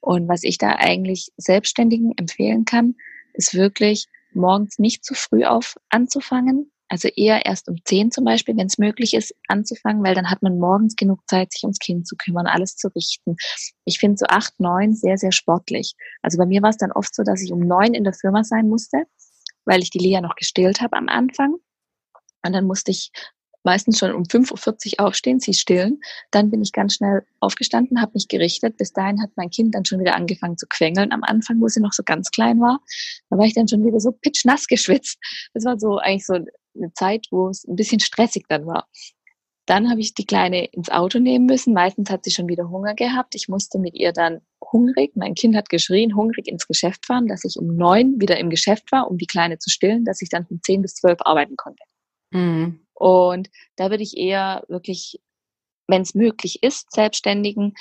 Und was ich da eigentlich Selbstständigen empfehlen kann, ist wirklich morgens nicht zu früh auf anzufangen, also eher erst um zehn zum Beispiel, wenn es möglich ist, anzufangen, weil dann hat man morgens genug Zeit, sich ums Kind zu kümmern, alles zu richten. Ich finde so acht, neun sehr, sehr sportlich. Also bei mir war es dann oft so, dass ich um neun in der Firma sein musste, weil ich die Lea noch gestillt habe am Anfang. Und dann musste ich meistens schon um 5.40 Uhr aufstehen, sie stillen. Dann bin ich ganz schnell aufgestanden, habe mich gerichtet. Bis dahin hat mein Kind dann schon wieder angefangen zu quengeln am Anfang, wo sie noch so ganz klein war. Da war ich dann schon wieder so pitschnass geschwitzt. Das war so eigentlich so eine Zeit, wo es ein bisschen stressig dann war. Dann habe ich die Kleine ins Auto nehmen müssen. Meistens hat sie schon wieder Hunger gehabt. Ich musste mit ihr dann hungrig, mein Kind hat geschrien, hungrig ins Geschäft fahren, dass ich um neun wieder im Geschäft war, um die Kleine zu stillen, dass ich dann von zehn bis zwölf arbeiten konnte. Mhm. Und da würde ich eher wirklich, wenn es möglich ist, Selbstständigen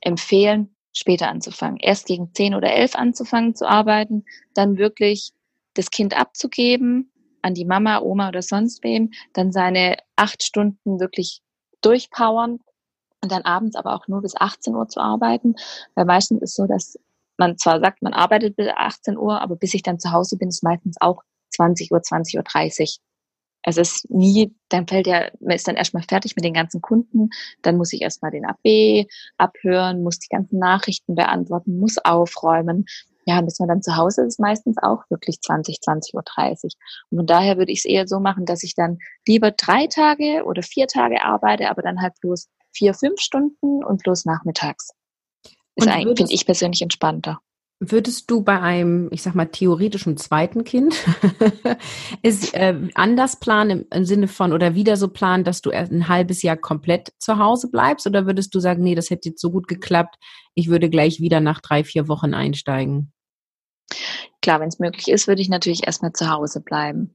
empfehlen, später anzufangen. Erst gegen zehn oder elf anzufangen zu arbeiten, dann wirklich das Kind abzugeben, an die Mama, Oma oder sonst wem, dann seine acht Stunden wirklich durchpowern und dann abends aber auch nur bis 18 Uhr zu arbeiten. Weil meistens ist so, dass man zwar sagt, man arbeitet bis 18 Uhr, aber bis ich dann zu Hause bin, ist meistens auch 20 Uhr, 20 Uhr 30. Es ist nie, dann fällt ja, man ist dann erstmal fertig mit den ganzen Kunden, dann muss ich erstmal den AB abhören, muss die ganzen Nachrichten beantworten, muss aufräumen, ja, bis man dann zu Hause ist, meistens auch wirklich 20, 20 Uhr 30. Und von daher würde ich es eher so machen, dass ich dann lieber drei Tage oder vier Tage arbeite, aber dann halt bloß vier, fünf Stunden und bloß nachmittags. Ist eigentlich, finde ich persönlich entspannter. Würdest du bei einem, ich sag mal, theoretischen zweiten Kind es äh, anders planen im, im, Sinne von oder wieder so planen, dass du erst ein halbes Jahr komplett zu Hause bleibst? Oder würdest du sagen, nee, das hätte jetzt so gut geklappt, ich würde gleich wieder nach drei, vier Wochen einsteigen? Klar, wenn es möglich ist, würde ich natürlich erstmal zu Hause bleiben.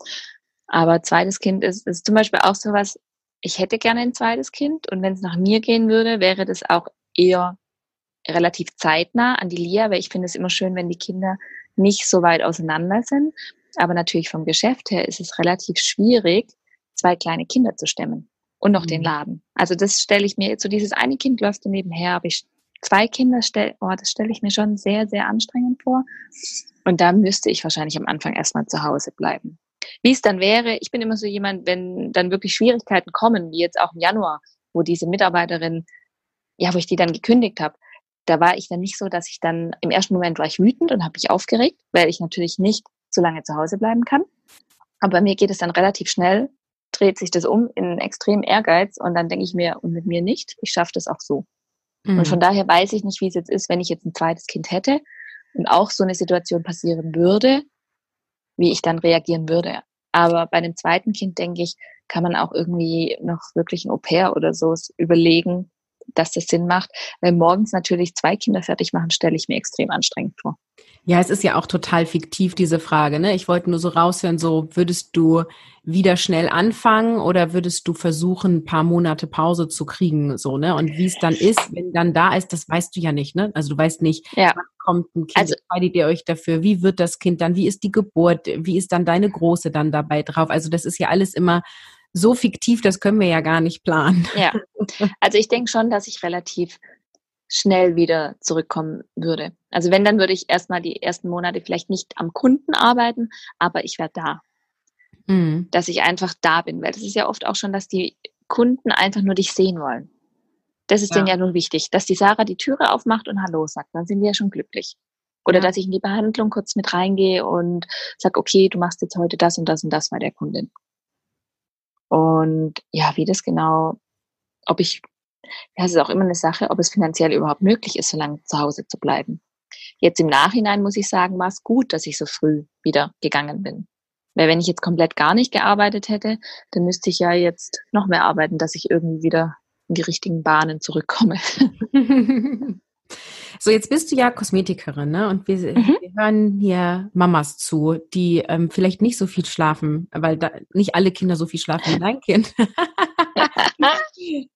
Aber zweites Kind ist, ist zum Beispiel auch so was, ich hätte gerne ein zweites Kind und wenn es nach mir gehen würde, wäre das auch eher relativ zeitnah an die Lia, weil ich finde es immer schön, wenn die Kinder nicht so weit auseinander sind. Aber natürlich vom Geschäft her ist es relativ schwierig, zwei kleine Kinder zu stemmen und noch mhm. den Laden. Also das stelle ich mir, so dieses eine Kind läuft nebenher, aber ich zwei Kinder stelle, oh, das stelle ich mir schon sehr, sehr anstrengend vor. Und da müsste ich wahrscheinlich am Anfang erstmal zu Hause bleiben. Wie es dann wäre, ich bin immer so jemand, wenn dann wirklich Schwierigkeiten kommen, wie jetzt auch im Januar, wo diese Mitarbeiterin, ja, wo ich die dann gekündigt habe, da war ich dann nicht so, dass ich dann im ersten Moment war ich wütend und habe mich aufgeregt, weil ich natürlich nicht zu lange zu Hause bleiben kann. Aber bei mir geht es dann relativ schnell, dreht sich das um in extrem Ehrgeiz und dann denke ich mir, und mit mir nicht, ich schaffe das auch so. Mhm. Und von daher weiß ich nicht, wie es jetzt ist, wenn ich jetzt ein zweites Kind hätte und auch so eine Situation passieren würde, wie ich dann reagieren würde. Aber bei einem zweiten Kind, denke ich, kann man auch irgendwie noch wirklich ein Au-pair oder so überlegen, dass das Sinn macht. Weil morgens natürlich zwei Kinder fertig machen, stelle ich mir extrem anstrengend vor. Ja, es ist ja auch total fiktiv, diese Frage. Ne? Ich wollte nur so raushören, so würdest du wieder schnell anfangen oder würdest du versuchen, ein paar Monate Pause zu kriegen, so, ne? Und wie es dann ist, wenn dann da ist, das weißt du ja nicht, ne? Also du weißt nicht, ja. wann kommt ein Kind, also, entscheidet ihr euch dafür, wie wird das Kind dann, wie ist die Geburt, wie ist dann deine Große dann dabei drauf? Also das ist ja alles immer so fiktiv, das können wir ja gar nicht planen. Ja, also ich denke schon, dass ich relativ schnell wieder zurückkommen würde. Also wenn, dann würde ich erstmal die ersten Monate vielleicht nicht am Kunden arbeiten, aber ich wäre da. Mhm. Dass ich einfach da bin, weil das ist ja oft auch schon, dass die Kunden einfach nur dich sehen wollen. Das ist ja. denen ja nun wichtig, dass die Sarah die Türe aufmacht und Hallo sagt, dann sind wir ja schon glücklich. Oder ja. dass ich in die Behandlung kurz mit reingehe und sag, okay, du machst jetzt heute das und das und das bei der Kundin. Und ja, wie das genau, ob ich, ja, es ist auch immer eine Sache, ob es finanziell überhaupt möglich ist, so lange zu Hause zu bleiben. Jetzt im Nachhinein muss ich sagen, war es gut, dass ich so früh wieder gegangen bin. Weil wenn ich jetzt komplett gar nicht gearbeitet hätte, dann müsste ich ja jetzt noch mehr arbeiten, dass ich irgendwie wieder in die richtigen Bahnen zurückkomme. So, jetzt bist du ja Kosmetikerin, ne? Und wir, mhm. wir hören hier Mamas zu, die ähm, vielleicht nicht so viel schlafen, weil da nicht alle Kinder so viel schlafen wie dein Kind.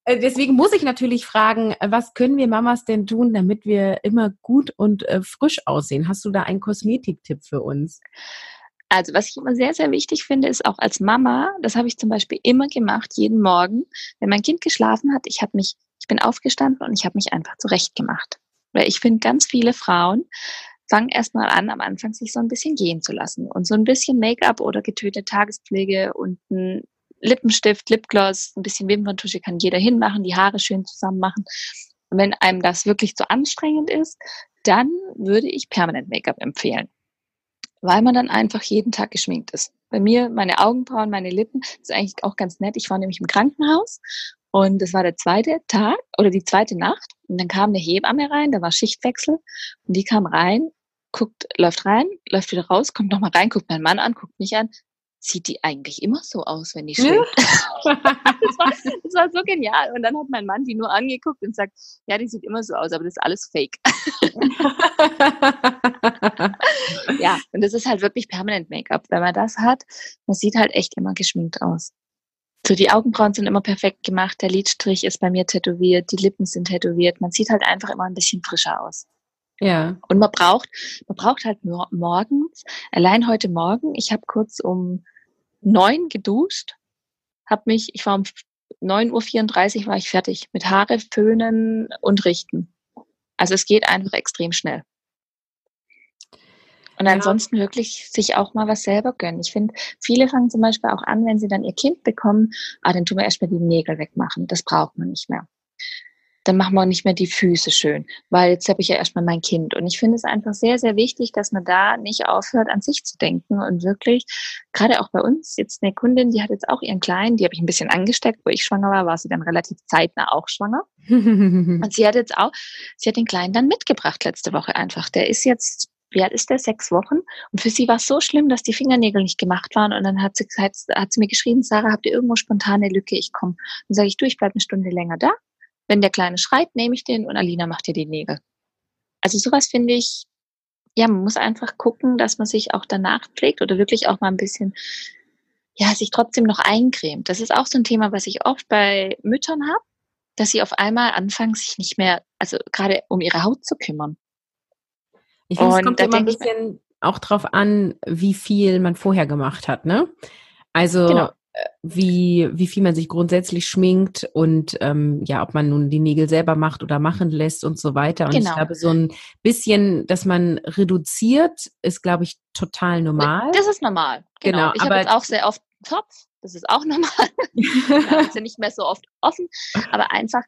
Äh, deswegen muss ich natürlich fragen, was können wir Mamas denn tun, damit wir immer gut und äh, frisch aussehen? Hast du da einen Kosmetiktipp für uns? Also was ich immer sehr, sehr wichtig finde, ist auch als Mama, das habe ich zum Beispiel immer gemacht, jeden Morgen, wenn mein Kind geschlafen hat, ich habe mich, ich bin aufgestanden und ich habe mich einfach zurecht gemacht. Weil ich finde, ganz viele Frauen fangen erstmal an, am Anfang sich so ein bisschen gehen zu lassen und so ein bisschen Make-up oder getötete Tagespflege und ein Lippenstift, Lipgloss, ein bisschen Wimperntusche kann jeder hinmachen, die Haare schön zusammen machen. Und wenn einem das wirklich zu anstrengend ist, dann würde ich Permanent Make-up empfehlen. Weil man dann einfach jeden Tag geschminkt ist. Bei mir, meine Augenbrauen, meine Lippen, ist eigentlich auch ganz nett. Ich war nämlich im Krankenhaus und das war der zweite Tag oder die zweite Nacht. Und dann kam eine Hebamme rein, da war Schichtwechsel. Und die kam rein, guckt, läuft rein, läuft wieder raus, kommt nochmal rein, guckt meinen Mann an, guckt mich an. Sieht die eigentlich immer so aus, wenn die schläft? Ja. das, war, das war so genial. Und dann hat mein Mann die nur angeguckt und sagt, ja, die sieht immer so aus, aber das ist alles fake. ja, und das ist halt wirklich permanent Make-up. Wenn man das hat, man sieht halt echt immer geschminkt aus. So, die Augenbrauen sind immer perfekt gemacht, der Lidstrich ist bei mir tätowiert, die Lippen sind tätowiert. Man sieht halt einfach immer ein bisschen frischer aus. Ja. Und man braucht, man braucht halt nur morgens, allein heute Morgen, ich habe kurz um neun geduscht, habe mich, ich war um 9.34 Uhr war ich fertig mit Haare föhnen und richten. Also es geht einfach extrem schnell. Und ansonsten ja. wirklich sich auch mal was selber gönnen. Ich finde, viele fangen zum Beispiel auch an, wenn sie dann ihr Kind bekommen, ah, dann tun wir erstmal die Nägel wegmachen. Das braucht man nicht mehr. Dann machen wir nicht mehr die Füße schön, weil jetzt habe ich ja erstmal mein Kind. Und ich finde es einfach sehr, sehr wichtig, dass man da nicht aufhört, an sich zu denken und wirklich, gerade auch bei uns, jetzt eine Kundin, die hat jetzt auch ihren Kleinen, die habe ich ein bisschen angesteckt, wo ich schwanger war, war sie dann relativ zeitnah auch schwanger. und sie hat jetzt auch, sie hat den Kleinen dann mitgebracht letzte Woche einfach. Der ist jetzt wie alt ist der? Sechs Wochen. Und für sie war es so schlimm, dass die Fingernägel nicht gemacht waren. Und dann hat sie, gesagt, hat sie mir geschrieben, Sarah, habt ihr irgendwo spontane Lücke? Ich komme. Dann sage ich, du, ich bleib eine Stunde länger da. Wenn der Kleine schreit, nehme ich den und Alina macht dir die Nägel. Also sowas finde ich, ja, man muss einfach gucken, dass man sich auch danach pflegt oder wirklich auch mal ein bisschen, ja, sich trotzdem noch eincremt. Das ist auch so ein Thema, was ich oft bei Müttern habe, dass sie auf einmal anfangen, sich nicht mehr, also gerade um ihre Haut zu kümmern. Ich finde, es kommt immer ein bisschen auch drauf an, wie viel man vorher gemacht hat, ne? Also genau. Äh, wie, wie viel man sich grundsätzlich schminkt und ähm, ja, ob man nun die Nägel selber macht oder machen lässt und so weiter. Und genau. ich glaube, so ein bisschen, dass man reduziert, ist, glaube ich, total normal. Das ist normal. Genau. genau ich habe jetzt auch sehr oft Topf. Das ist auch normal. ist ja nicht mehr so oft offen. Aber einfach,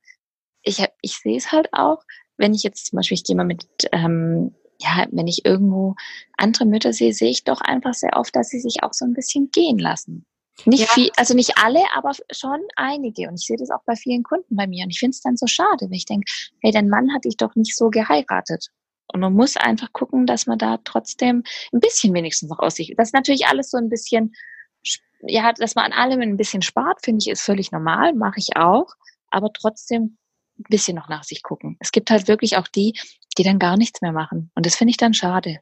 ich, ich sehe es halt auch, wenn ich jetzt zum Beispiel, ich gehe mal mit ähm, ja, wenn ich irgendwo andere Mütter sehe, sehe ich doch einfach sehr oft, dass sie sich auch so ein bisschen gehen lassen. Nicht ja. viel, also nicht alle, aber schon einige. Und ich sehe das auch bei vielen Kunden bei mir. Und ich finde es dann so schade, wenn ich denke, hey, dein Mann hat dich doch nicht so geheiratet. Und man muss einfach gucken, dass man da trotzdem ein bisschen wenigstens noch aus sich. Das ist natürlich alles so ein bisschen, ja, dass man an allem ein bisschen spart, finde ich, ist völlig normal, mache ich auch. Aber trotzdem ein bisschen noch nach sich gucken. Es gibt halt wirklich auch die, die dann gar nichts mehr machen. Und das finde ich dann schade.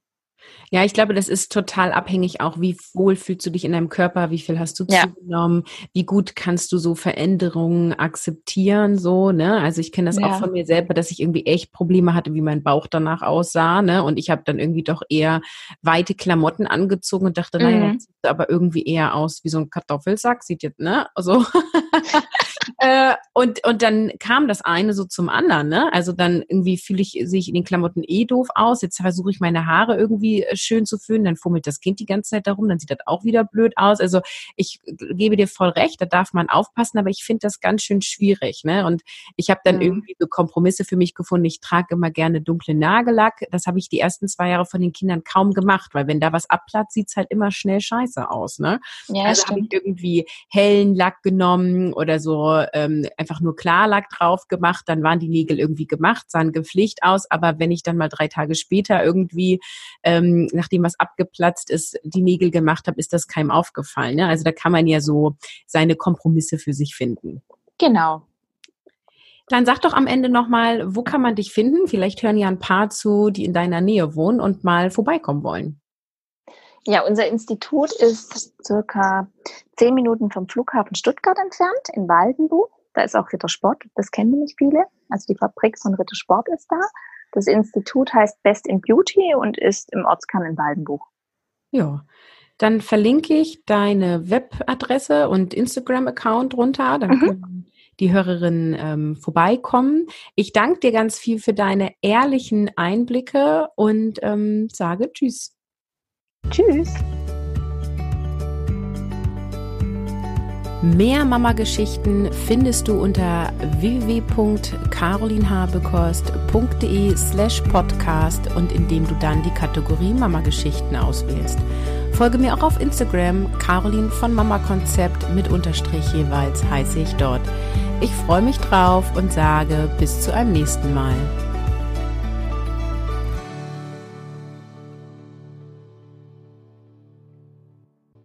Ja, ich glaube, das ist total abhängig auch, wie wohl fühlst du dich in deinem Körper, wie viel hast du ja. zugenommen, wie gut kannst du so Veränderungen akzeptieren, so, ne? Also ich kenne das ja. auch von mir selber, dass ich irgendwie echt Probleme hatte, wie mein Bauch danach aussah, ne? Und ich habe dann irgendwie doch eher weite Klamotten angezogen und dachte, mhm. naja, das sieht aber irgendwie eher aus wie so ein Kartoffelsack, sieht jetzt, ne? So. äh, und, und dann kam das eine so zum anderen, ne? Also dann irgendwie fühle ich, sehe ich in den Klamotten eh doof aus. Jetzt versuche ich meine Haare irgendwie äh, schön zu fühlen, dann fummelt das Kind die ganze Zeit darum, dann sieht das auch wieder blöd aus. Also ich gebe dir voll recht, da darf man aufpassen, aber ich finde das ganz schön schwierig, ne? Und ich habe dann mhm. irgendwie so Kompromisse für mich gefunden. Ich trage immer gerne dunkle Nagellack. Das habe ich die ersten zwei Jahre von den Kindern kaum gemacht, weil wenn da was abplatzt, sieht's halt immer schnell scheiße aus, ne? Ja, also habe ich irgendwie hellen Lack genommen oder so ähm, einfach nur Klarlack drauf gemacht, dann waren die Nägel irgendwie gemacht, sahen gepflegt aus, aber wenn ich dann mal drei Tage später irgendwie, ähm, nachdem was abgeplatzt ist, die Nägel gemacht habe, ist das keinem aufgefallen. Ne? Also da kann man ja so seine Kompromisse für sich finden. Genau. Dann sag doch am Ende nochmal, wo kann man dich finden? Vielleicht hören ja ein paar zu, die in deiner Nähe wohnen und mal vorbeikommen wollen. Ja, unser Institut ist circa zehn Minuten vom Flughafen Stuttgart entfernt, in Waldenbuch. Da ist auch Rittersport, das kennen nämlich viele. Also die Fabrik von Rittersport ist da. Das Institut heißt Best in Beauty und ist im Ortskern in Waldenbuch. Ja, dann verlinke ich deine Webadresse und Instagram-Account runter. Dann mhm. können die Hörerinnen ähm, vorbeikommen. Ich danke dir ganz viel für deine ehrlichen Einblicke und ähm, sage Tschüss. Tschüss. Mehr Mama-Geschichten findest du unter www.carolinhabekost.de slash podcast und indem du dann die Kategorie Mama-Geschichten auswählst. Folge mir auch auf Instagram, Caroline von Mama Konzept mit Unterstrich jeweils heiße ich dort. Ich freue mich drauf und sage bis zu einem nächsten Mal.